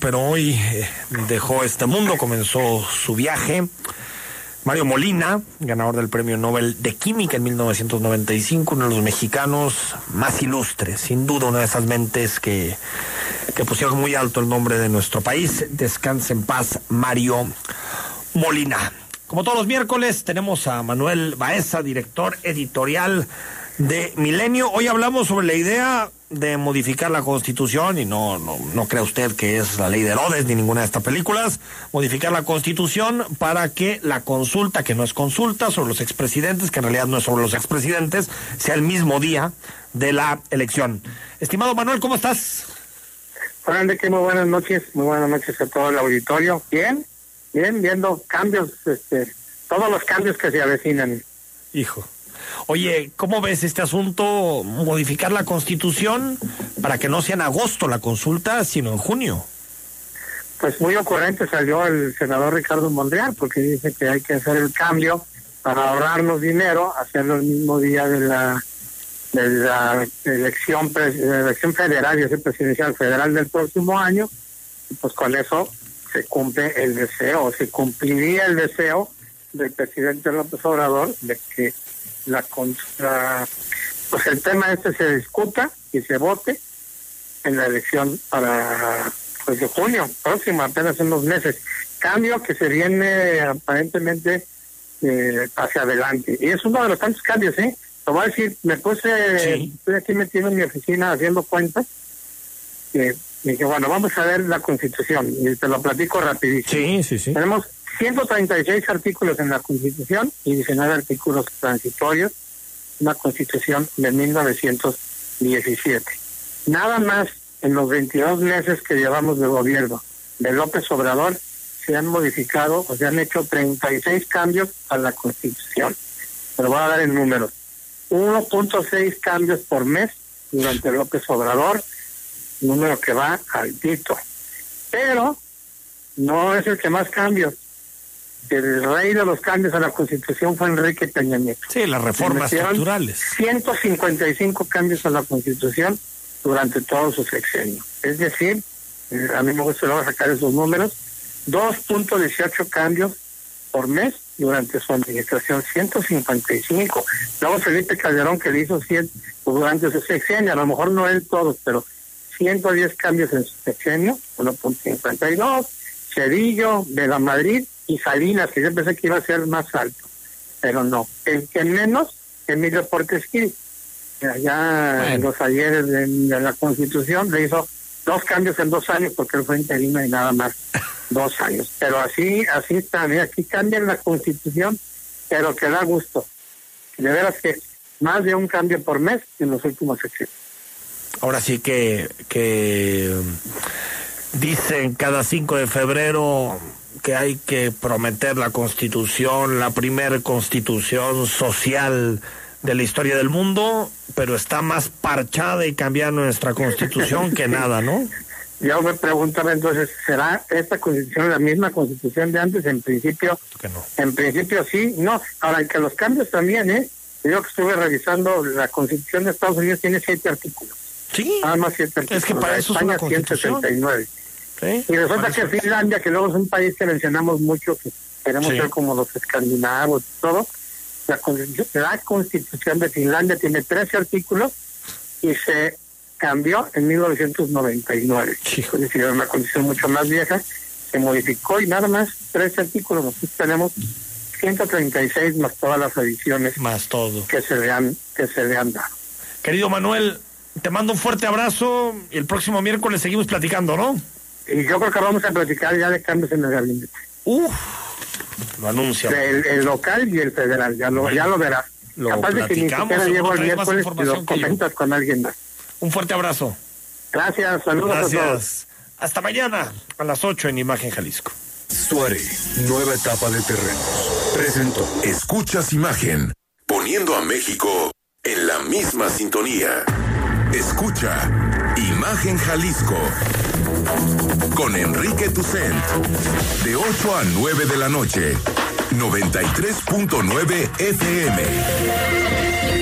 pero hoy eh, dejó este mundo, comenzó su viaje. Mario Molina, ganador del Premio Nobel de Química en 1995, uno de los mexicanos más ilustres, sin duda una de esas mentes que, que pusieron muy alto el nombre de nuestro país. Descanse en paz, Mario Molina. Como todos los miércoles, tenemos a Manuel Baeza, director editorial de Milenio. Hoy hablamos sobre la idea de modificar la constitución, y no, no, no crea usted que es la ley de Herodes ni ninguna de estas películas, modificar la constitución para que la consulta, que no es consulta sobre los expresidentes, que en realidad no es sobre los expresidentes, sea el mismo día de la elección. Estimado Manuel, ¿cómo estás? Hola Enrique, muy buenas noches, muy buenas noches a todo el auditorio. Bien, bien, viendo cambios, este, todos los cambios que se avecinan. Hijo. Oye, ¿cómo ves este asunto? Modificar la constitución para que no sea en agosto la consulta, sino en junio. Pues muy ocurrente salió el senador Ricardo Mondreal, porque dice que hay que hacer el cambio para ahorrarnos dinero, hacerlo el mismo día de la de la elección, de elección federal y presidencial federal del próximo año, y pues con eso se cumple el deseo, se cumpliría el deseo del presidente López Obrador de que la, contra, pues el tema este se discuta y se vote en la elección para pues de junio próximo, apenas en unos meses. Cambio que se viene aparentemente eh, hacia adelante. Y es uno de los tantos cambios, ¿eh? Te voy a decir, me puse, estoy aquí metido en mi oficina haciendo cuentas. y dije, bueno, vamos a ver la constitución. Y te lo platico rapidísimo. Sí, sí, sí. Tenemos 136 artículos en la Constitución y 19 artículos transitorios, una Constitución de 1917. Nada más en los 22 meses que llevamos de gobierno de López Obrador se han modificado o se han hecho 36 cambios a la Constitución. Pero voy a dar en números. 1.6 cambios por mes durante López Obrador, número que va altito. Pero no es el que más cambios el rey de los cambios a la Constitución fue Enrique Peña Nieto. Sí, las reformas estructurales. 155 cambios a la Constitución durante todo su sexenio. Es decir, eh, a mí me gusta sacar esos números, 2.18 cambios por mes durante su administración, 155. Luego Felipe Calderón que le hizo 100 durante su sexenio, a lo mejor no él todos, pero 110 cambios en su sexenio, 1.52. Cedillo, de la Madrid, y Salinas, que yo pensé que iba a ser más alto, pero no. El que menos, Emilio Portes Gil, allá en los ayeres de, la Constitución, le hizo dos cambios en dos años porque él fue interino y nada más dos años. Pero así, así está, aquí cambian la Constitución, pero que da gusto. De veras que más de un cambio por mes en los últimos sexenios. Ahora sí que, que dicen cada 5 de febrero que hay que prometer la constitución, la primera constitución social de la historia del mundo, pero está más parchada y cambiar nuestra constitución que nada, ¿no? Yo me preguntaba entonces, ¿será esta constitución la misma constitución de antes? En principio, no. en principio sí, no. Ahora, que los cambios también, ¿eh? Yo que estuve revisando, la constitución de Estados Unidos tiene siete artículos. Sí. Nada más siete artículos. Es que para eso España, es una constitución. 169. Y resulta que Finlandia, que luego es un país que mencionamos mucho, que queremos ser como los escandinavos y todo, la, la constitución de Finlandia tiene 13 artículos y se cambió en 1999. Es decir, una constitución mucho más vieja, se modificó y nada más 13 artículos. Nosotros tenemos 136 más todas las ediciones más todo que se le han que se le han dado. Querido Manuel, te mando un fuerte abrazo y el próximo miércoles seguimos platicando, ¿no? Y yo creo que vamos a platicar ya de cambios en el gabinete. Uf, lo anuncia. El, local y el federal, ya lo, ya lo verás. Lo Capaz de que ni siquiera llego el miércoles y lo comentas con alguien más. Un fuerte abrazo. Gracias, saludos Gracias. a todos. Hasta mañana a las 8 en Imagen Jalisco. Suare, nueva etapa de terrenos. Presento. Escuchas imagen, poniendo a México en la misma sintonía. Escucha Imagen Jalisco con Enrique Tucent. De 8 a 9 de la noche. 93.9 FM.